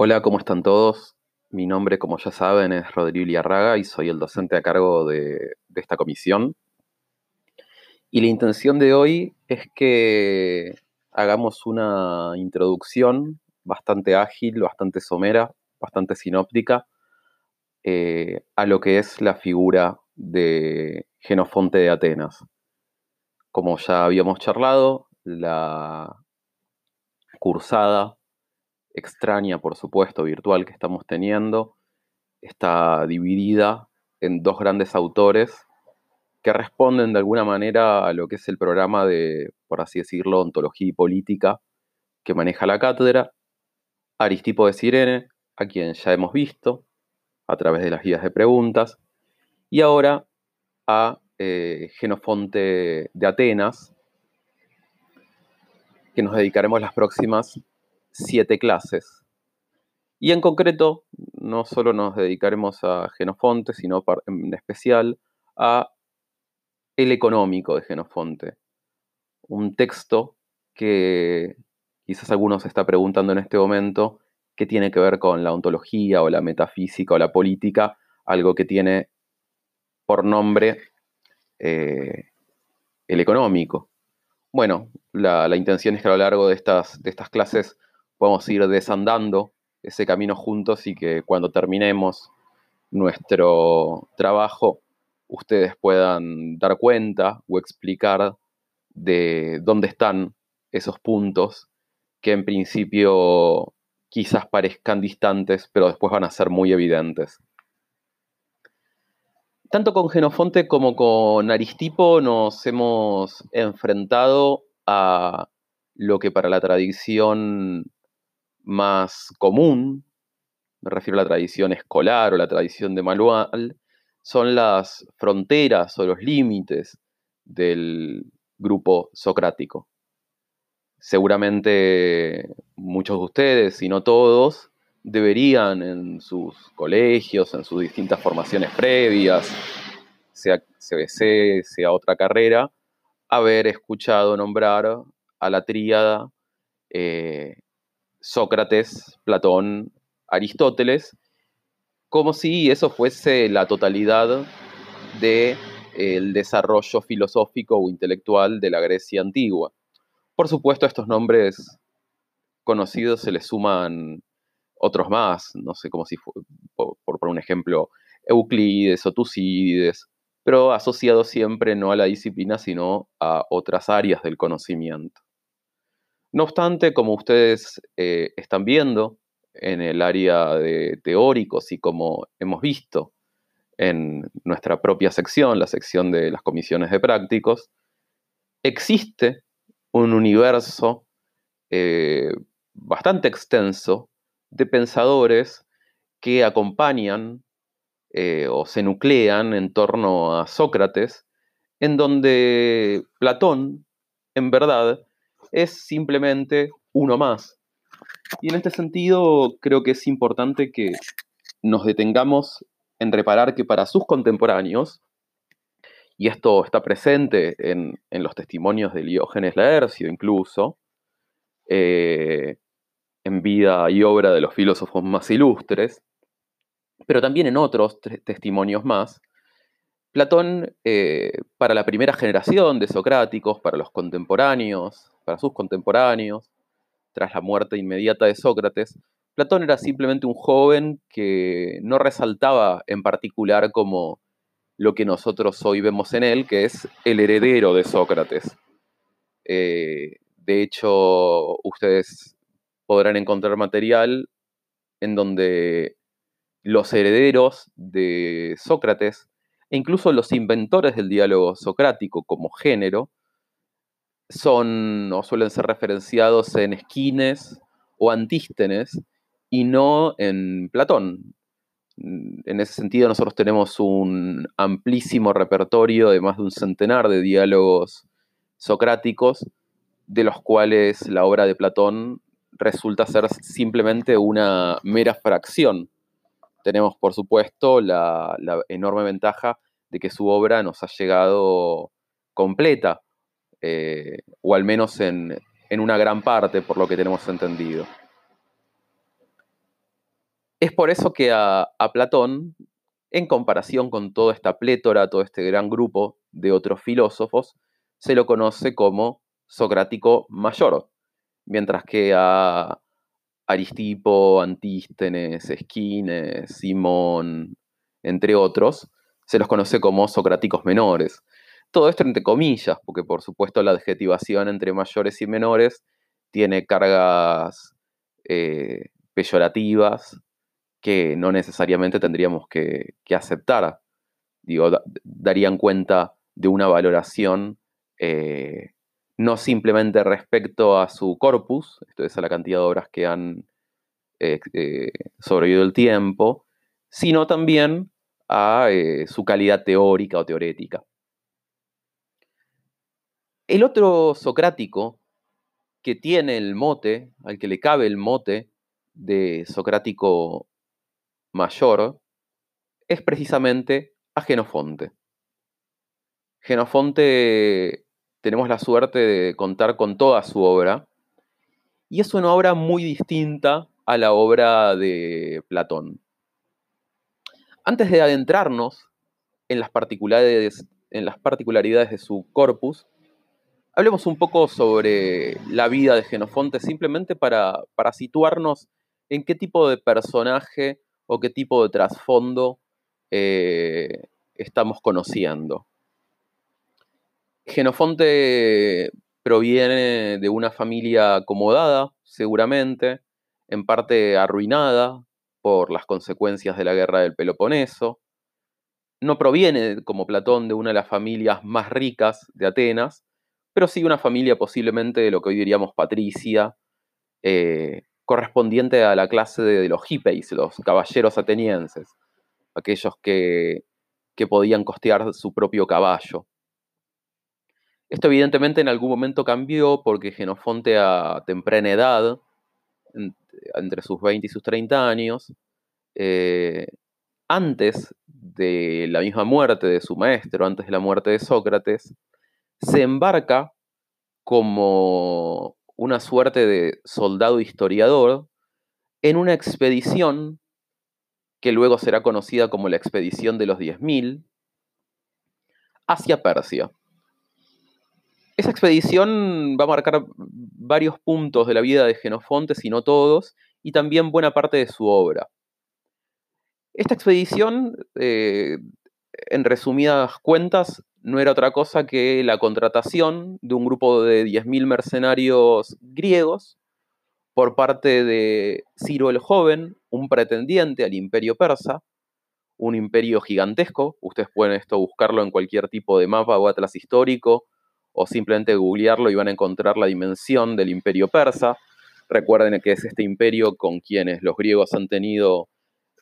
Hola, ¿cómo están todos? Mi nombre, como ya saben, es Rodrigo Liarraga y soy el docente a cargo de, esta comisión. Y la intención de hoy es que hagamos una introducción bastante ágil, bastante somera, bastante sinóptica eh, a lo que es la figura de Genofonte de Atenas. Como ya habíamos charlado, la cursada extraña, por supuesto, virtual que estamos teniendo, está dividida en dos grandes autores que responden de alguna manera a lo que es el programa de, por así decirlo, ontología y política que maneja la cátedra, Aristipo de Sirene, a quien ya hemos visto a través de las guías de preguntas, y ahora a eh, Genofonte de Atenas, que nos dedicaremos las próximas siete clases. Y en concreto, no solo nos dedicaremos a Genofonte, sino en especial a El económico de Genofonte, un texto que quizás algunos se está preguntando en este momento qué tiene que ver con la ontología o la metafísica o la política, algo que tiene por nombre eh, el económico. Bueno, la, la, intención es que a lo largo de estas, de estas clases podamos ir desandando ese camino juntos y que cuando terminemos nuestro trabajo ustedes puedan dar cuenta o explicar de dónde están esos puntos que en principio quizás parezcan distantes, pero después van a ser muy evidentes. Tanto con Genofonte como con Aristipo nos hemos enfrentado a lo que para la tradición más común, me refiero a la tradición escolar o la tradición de manual, son las fronteras o los límites del grupo socrático. Seguramente muchos de ustedes, si no todos, deberían en sus colegios, en sus distintas formaciones previas, sea CBC, sea otra carrera, haber escuchado nombrar a la tríada eh, Sócrates, Platón, Aristóteles, como si eso fuese la totalidad del de, desarrollo filosófico o intelectual de la Grecia antigua. Por supuesto, a estos nombres conocidos se les suman otros más, no sé cómo si por, por un ejemplo, Euclides o Tucídides, pero asociados siempre no a la disciplina, sino a otras áreas del conocimiento. No obstante, como ustedes eh, están viendo en el área de teóricos y como hemos visto en nuestra propia sección, la sección de las comisiones de prácticos, existe un universo eh, bastante extenso de pensadores que acompañan eh, o se nuclean en torno a Sócrates, en donde Platón, en verdad, es simplemente uno más. Y en este sentido creo que es importante que nos detengamos en reparar que para sus contemporáneos, y esto está presente en, los testimonios de Diógenes Laercio incluso, eh, en vida y obra de los filósofos más ilustres, pero también en otros testimonios más, Platón, eh, para la primera generación de socráticos, para los contemporáneos, para sus contemporáneos, tras la muerte inmediata de Sócrates, Platón era simplemente un joven que no resaltaba en particular como lo que nosotros hoy vemos en él, que es el heredero de Sócrates. Eh, de hecho, ustedes podrán encontrar material en donde los herederos de Sócrates e incluso los inventores del diálogo socrático como género son o suelen ser referenciados en Esquines o Antístenes y no en Platón. En ese sentido, nosotros tenemos un amplísimo repertorio de más de un centenar de diálogos socráticos, de los cuales la obra de Platón resulta ser simplemente una mera fracción. Tenemos, por supuesto, la, enorme ventaja de que su obra nos ha llegado completa, eh, o al menos en, una gran parte, por lo que tenemos entendido. Es por eso que a, Platón, en comparación con toda esta plétora, todo este gran grupo de otros filósofos, se lo conoce como socrático mayor, mientras que a Aristipo, Antístenes, Esquines, Simón, entre otros, se los conoce como socráticos menores. Todo esto entre comillas, porque por supuesto la adjetivación entre mayores y menores tiene cargas eh, peyorativas que no necesariamente tendríamos que, aceptar. Digo, darían cuenta de una valoración eh, no simplemente respecto a su corpus, esto es a la cantidad de obras que han eh, sobrevivido el tiempo, sino también a su calidad teórica o teorética. El otro socrático que tiene el mote, al que le cabe el mote de socrático mayor, es precisamente a Genofonte. Genofonte tenemos la suerte de contar con toda su obra, y es una obra muy distinta a la obra de Platón. Antes de adentrarnos en las particularidades, de su corpus, Hablemos un poco sobre la vida de Genofonte, simplemente para, situarnos en qué tipo de personaje o qué tipo de trasfondo eh, estamos conociendo. Genofonte proviene de una familia acomodada, seguramente, en parte arruinada por las consecuencias de la guerra del Peloponeso. No proviene, como Platón, de una de las familias más ricas de Atenas, pero sí una familia posiblemente de lo que hoy diríamos patricia, eh, correspondiente a la clase de, los hippies, los caballeros atenienses, aquellos que, podían costear su propio caballo. Esto evidentemente en algún momento cambió porque Genofonte a temprana edad, entre sus 20 y sus 30 años, eh, antes de la misma muerte de su maestro, antes de la muerte de Sócrates, se embarca como una suerte de soldado historiador en una expedición que luego será conocida como la expedición de los 10.000 hacia Persia. Esa expedición va a marcar varios puntos de la vida de Genofonte, si no todos, y también buena parte de su obra. Esta expedición, eh, en resumidas cuentas, no era otra cosa que la contratación de un grupo de 10.000 mercenarios griegos por parte de Ciro el Joven, un pretendiente al imperio persa, un imperio gigantesco. Ustedes pueden esto buscarlo en cualquier tipo de mapa o atlas histórico o simplemente googlearlo y van a encontrar la dimensión del imperio persa. Recuerden que es este imperio con quienes los griegos han tenido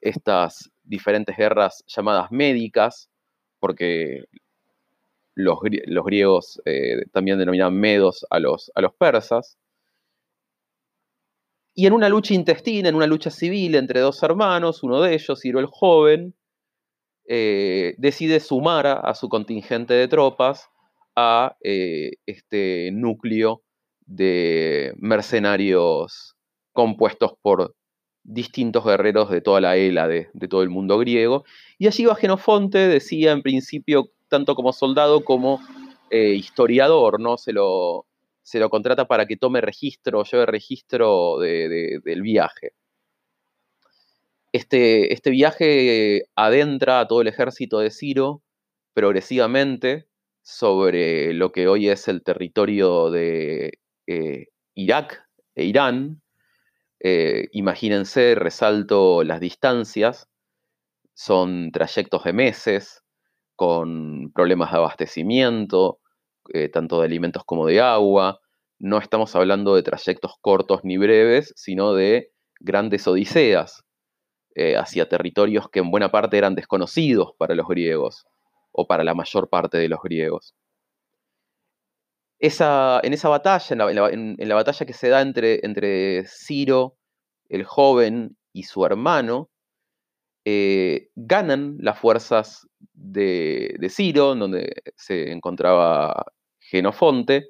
estas diferentes guerras llamadas médicas, porque los, griegos eh, también denominaban medos a los, a los persas. Y en una lucha intestina, en una lucha civil entre dos hermanos, uno de ellos, Ciro el Joven, eh, decide sumar a, su contingente de tropas a eh, este núcleo de mercenarios compuestos por distintos guerreros de toda la Hélade, de todo el mundo griego. Y allí va Genofonte, decía en principio tanto como soldado como eh, historiador, ¿no? Se lo, se lo contrata para que tome registro, lleve registro del viaje. Este, este, viaje adentra a todo el ejército de Ciro progresivamente sobre lo que hoy es el territorio de eh, Irak e Irán. Eh, imagínense, resalto las distancias, son trayectos de meses, con problemas de abastecimiento, eh, tanto de alimentos como de agua. No estamos hablando de trayectos cortos ni breves, sino de grandes odiseas hacia territorios que en buena parte eran desconocidos para los griegos, o para la mayor parte de los griegos. En esa batalla, en la, batalla que se da entre, entre Ciro, el joven, y su hermano, eh, ganan las fuerzas de, Ciro, donde se encontraba Genofonte,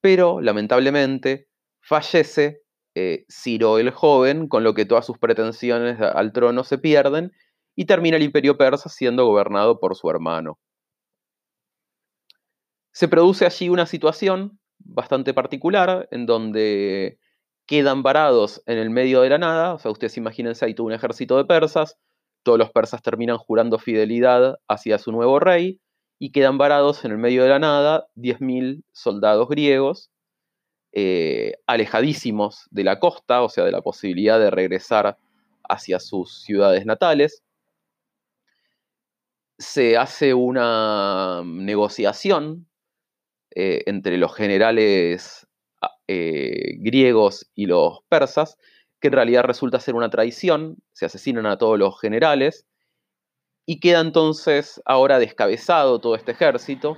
pero lamentablemente fallece eh, Ciro el joven, con lo que todas sus pretensiones al trono se pierden y termina el imperio persa siendo gobernado por su hermano. Se produce allí una situación bastante particular en donde quedan varados en el medio de la nada, o sea, ustedes imagínense ahí todo un ejército de persas, todos los persas terminan jurando fidelidad hacia su nuevo rey y quedan varados en el medio de la nada 10.000 soldados griegos, eh, alejadísimos de la costa, o sea, de la posibilidad de regresar hacia sus ciudades natales. Se hace una negociación eh, entre los generales ah, eh, griegos y los persas, que en realidad resulta ser una traición, se asesinan a todos los generales, y queda entonces ahora descabezado todo este ejército,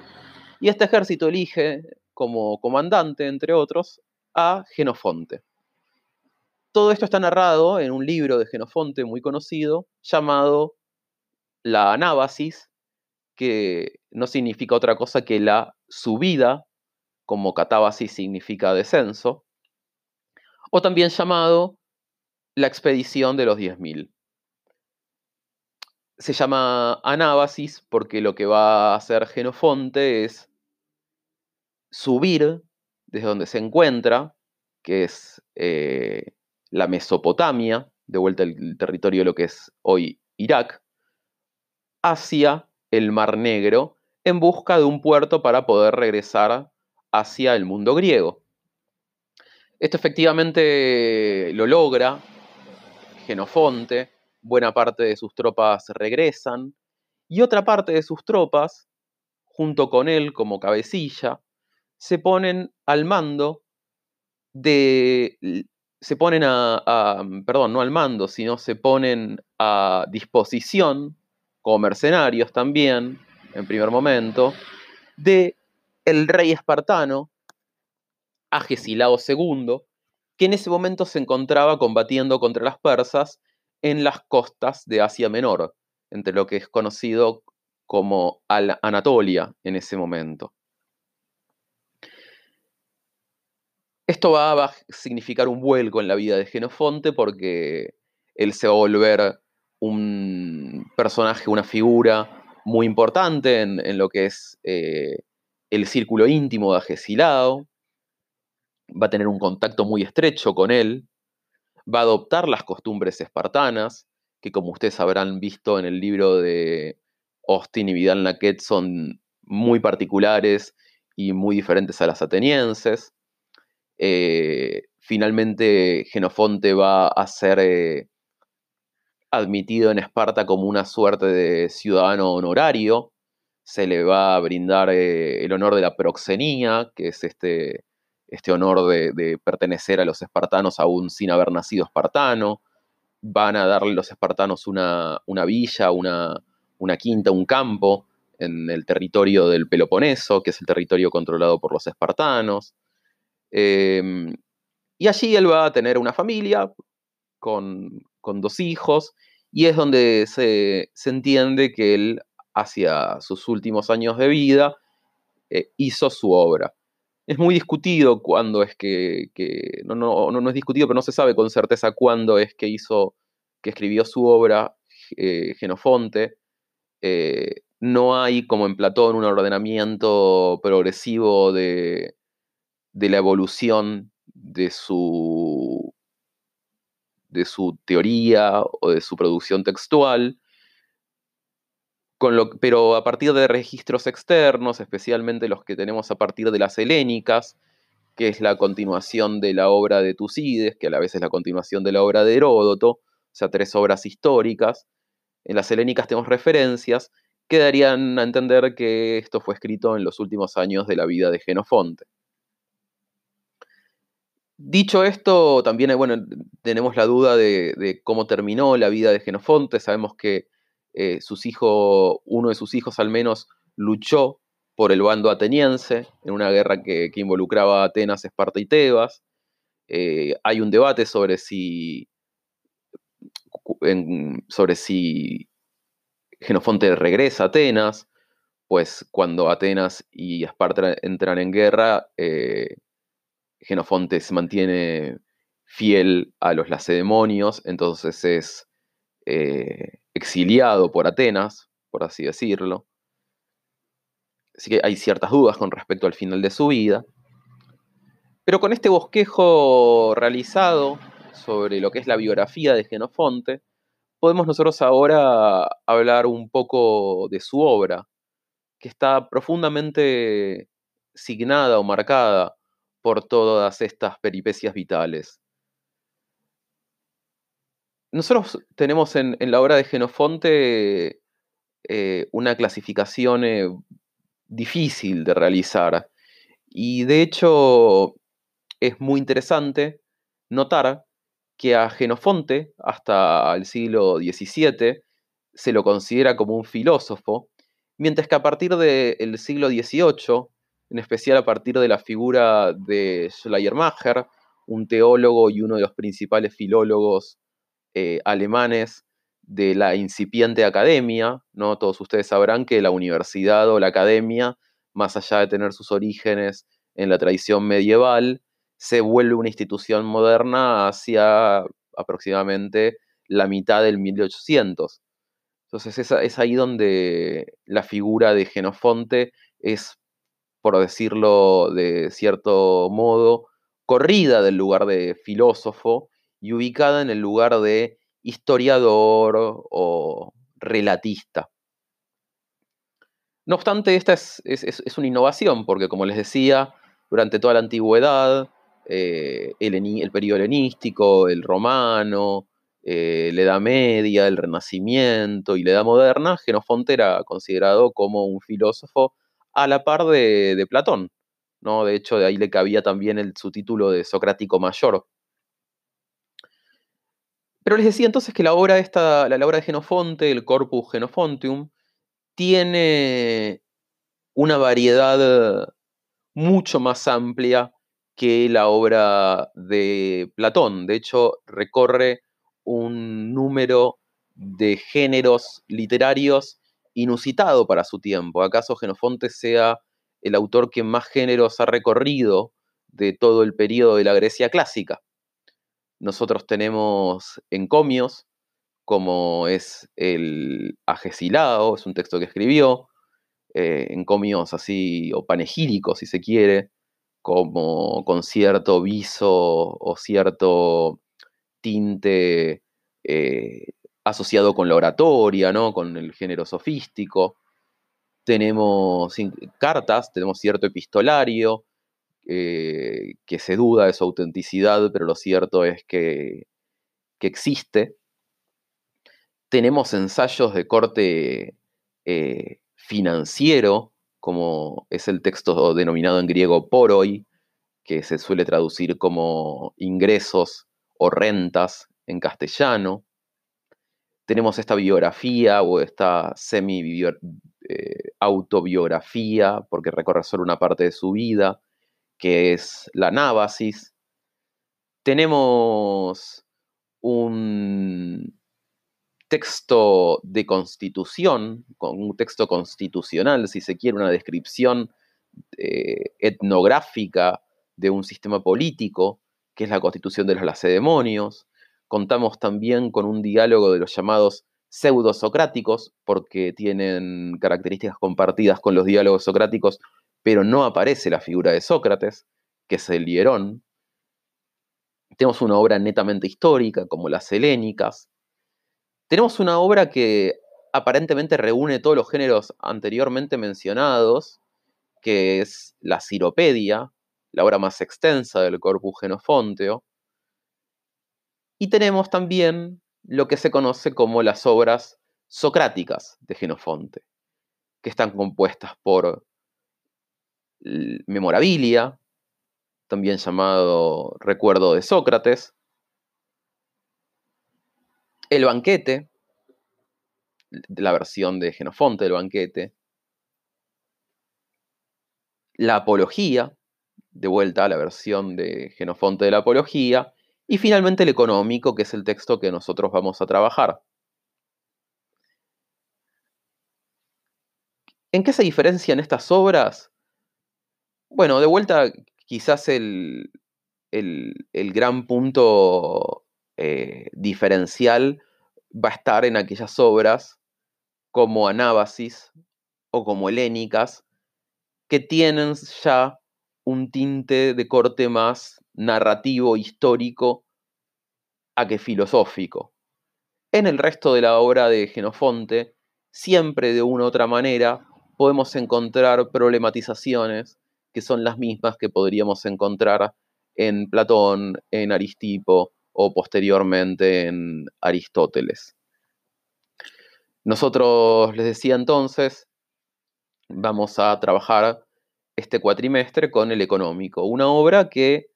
y este ejército elige como comandante, entre otros, a Genofonte. Todo esto está narrado en un libro de Genofonte muy conocido llamado La Anábasis, que no significa otra cosa que la subida, como catábasis significa descenso, o también llamado la expedición de los 10.000. Se llama anábasis porque lo que va a hacer Genofonte es subir desde donde se encuentra, que es eh, la Mesopotamia, de vuelta al territorio de lo que es hoy Irak, hacia el Mar Negro en busca de un puerto para poder regresar hacia el mundo griego. Esto efectivamente lo logra Genofonte, buena parte de sus tropas regresan y otra parte de sus tropas, junto con él como cabecilla, se ponen al mando de... se ponen a, perdón, no al mando, sino se ponen a disposición como mercenarios también, en primer momento, de el rey espartano, Agesilao II, que en ese momento se encontraba combatiendo contra las persas en las costas de Asia Menor, entre lo que es conocido como Anatolia en ese momento. Esto va a significar un vuelco en la vida de Genofonte porque él se va a volver un personaje, una figura muy importante en, lo que es eh, el círculo íntimo de Agesilao, va a tener un contacto muy estrecho con él, va a adoptar las costumbres espartanas, que como ustedes habrán visto en el libro de Austin y Vidal Naquet son muy particulares y muy diferentes a las atenienses. Eh, finalmente Genofonte va a ser eh, admitido en Esparta como una suerte de ciudadano honorario. Se le va a brindar eh, el honor de la proxenía, que es este, este honor de, pertenecer a los espartanos aún sin haber nacido espartano. Van a darle los espartanos una, villa, una, quinta, un campo en el territorio del Peloponeso, que es el territorio controlado por los espartanos. Em, y allí él va a tener una familia con, con dos hijos, y es donde se, entiende que él, hacia sus últimos años de vida, eh, hizo su obra. Es muy discutido cuándo es que, no, no, no, es discutido, pero no se sabe con certeza cuándo es que hizo, que escribió su obra eh, Genofonte. Eh, no hay, como en Platón, un ordenamiento progresivo de, de la evolución de su de su teoría o de su producción textual, pero a partir de registros externos, especialmente los que tenemos a partir de las helénicas, que es la continuación de la obra de Tucídides, que a la vez es la continuación de la obra de Heródoto, o sea, tres obras históricas. En las helénicas tenemos referencias que darían a entender que esto fue escrito en los últimos años de la vida de Genofonte. Dicho esto, también eh, bueno, tenemos la duda de, cómo terminó la vida de Genofonte. Sabemos que eh, sus hijos, uno de sus hijos al menos, luchó por el bando ateniense en una guerra que, involucraba a Atenas, Esparta y Tebas. Eh, hay un debate sobre si, sobre si Genofonte regresa a Atenas, pues cuando Atenas y Esparta entran en guerra, Genofonte se mantiene fiel a los lacedemonios, entonces es eh, exiliado por Atenas, por así decirlo. Así que hay ciertas dudas con respecto al final de su vida. Pero con este bosquejo realizado sobre lo que es la biografía de Genofonte, podemos nosotros ahora hablar un poco de su obra, que está profundamente signada o marcada por todas estas peripecias vitales. Nosotros tenemos en, la obra de Genofonte eh, una clasificación eh, difícil de realizar y de hecho es muy interesante notar que a Genofonte, hasta el siglo XVII, se lo considera como un filósofo, mientras que a partir del siglo XVIII, en especial a partir de la figura de Schleiermacher, un teólogo y uno de los principales filólogos eh, alemanes de la incipiente academia, ¿no? Todos ustedes sabrán que la universidad o la academia, más allá de tener sus orígenes en la tradición medieval, se vuelve una institución moderna hacia aproximadamente la mitad del 1800. Entonces es, ahí donde la figura de Genofonte es, por decirlo de cierto modo, corrida del lugar de filósofo y ubicada en el lugar de historiador o relatista. No obstante, esta es, una innovación, porque como les decía, durante toda la antigüedad, eh, el, periodo helenístico, el romano, eh, la Edad Media, el Renacimiento y la Edad Moderna, Genofonte era considerado como un filósofo a la par de, Platón. ¿no? De hecho, de ahí le cabía también el, su título de Socrático Mayor. Pero les decía entonces que la obra, esta, la, obra de Genofonte, el Corpus Genofontium, tiene una variedad mucho más amplia que la obra de Platón. De hecho, recorre un número de géneros literarios inusitado para su tiempo. ¿Acaso Genofonte sea el autor que más géneros ha recorrido de todo el periodo de la Grecia clásica? Nosotros tenemos encomios, como es el Agesilao, es un texto que escribió, eh, encomios así, o panegíricos, si se quiere, como con cierto viso o cierto tinte eh, asociado con la oratoria, ¿no? con el género sofístico. Tenemos cartas, tenemos cierto epistolario, eh, que se duda de su autenticidad, pero lo cierto es que, existe. Tenemos ensayos de corte eh, financiero, como es el texto denominado en griego poroi, que se suele traducir como ingresos o rentas en castellano. Tenemos esta biografía o esta semi-autobiografía, eh, porque recorre solo una parte de su vida, que es la Nábasis. Tenemos un texto de constitución, un texto constitucional, si se quiere, una descripción eh, etnográfica de un sistema político, que es la constitución de los lacedemonios. Contamos también con un diálogo de los llamados pseudo-socráticos, porque tienen características compartidas con los diálogos socráticos, pero no aparece la figura de Sócrates, que es el Hierón. Tenemos una obra netamente histórica, como las helénicas. Tenemos una obra que aparentemente reúne todos los géneros anteriormente mencionados, que es la Ciropedia, la obra más extensa del corpus genofonteo. Y tenemos también lo que se conoce como las obras socráticas de Genofonte, que están compuestas por memorabilia, también llamado Recuerdo de Sócrates, El banquete, la versión de Genofonte del banquete, la apología, de vuelta a la versión de Genofonte de la apología, y finalmente el económico, que es el texto que nosotros vamos a trabajar. ¿En qué se diferencian estas obras? Bueno, de vuelta, quizás el, el, gran punto eh, diferencial va a estar en aquellas obras como Anábasis o como Helénicas, que tienen ya un tinte de corte más narrativo, histórico, a que filosófico. En el resto de la obra de Genofonte, siempre de una u otra manera, podemos encontrar problematizaciones que son las mismas que podríamos encontrar en Platón, en Aristipo o posteriormente en Aristóteles. Nosotros, les decía entonces, vamos a trabajar este cuatrimestre con el económico, una obra que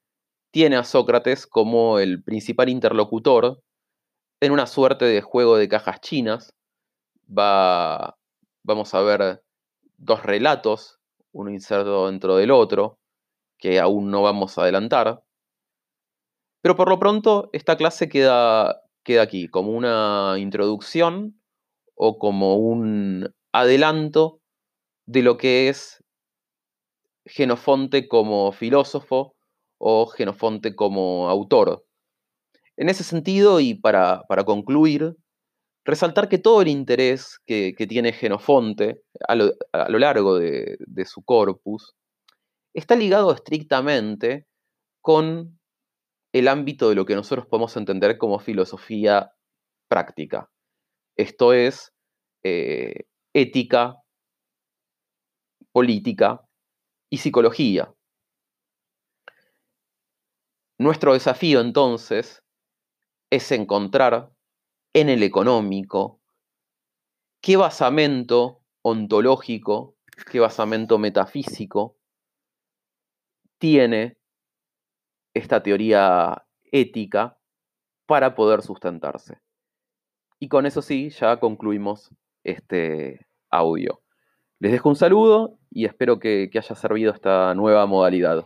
tiene a Sócrates como el principal interlocutor en una suerte de juego de cajas chinas. Va, vamos a ver dos relatos, uno inserto dentro del otro, que aún no vamos a adelantar. Pero por lo pronto, esta clase queda, queda aquí, como una introducción o como un adelanto de lo que es Genofonte como filósofo o Genofonte como autor. En ese sentido, y para, concluir, resaltar que todo el interés que, tiene Genofonte a lo, largo de, de, su corpus está ligado estrictamente con el ámbito de lo que nosotros podemos entender como filosofía práctica. Esto es eh, ética, política y psicología. Nuestro desafío entonces es encontrar en el económico qué basamento ontológico, qué basamento metafísico tiene esta teoría ética para poder sustentarse. Y con eso sí, ya concluimos este audio. Les dejo un saludo y espero que, que haya servido esta nueva modalidad.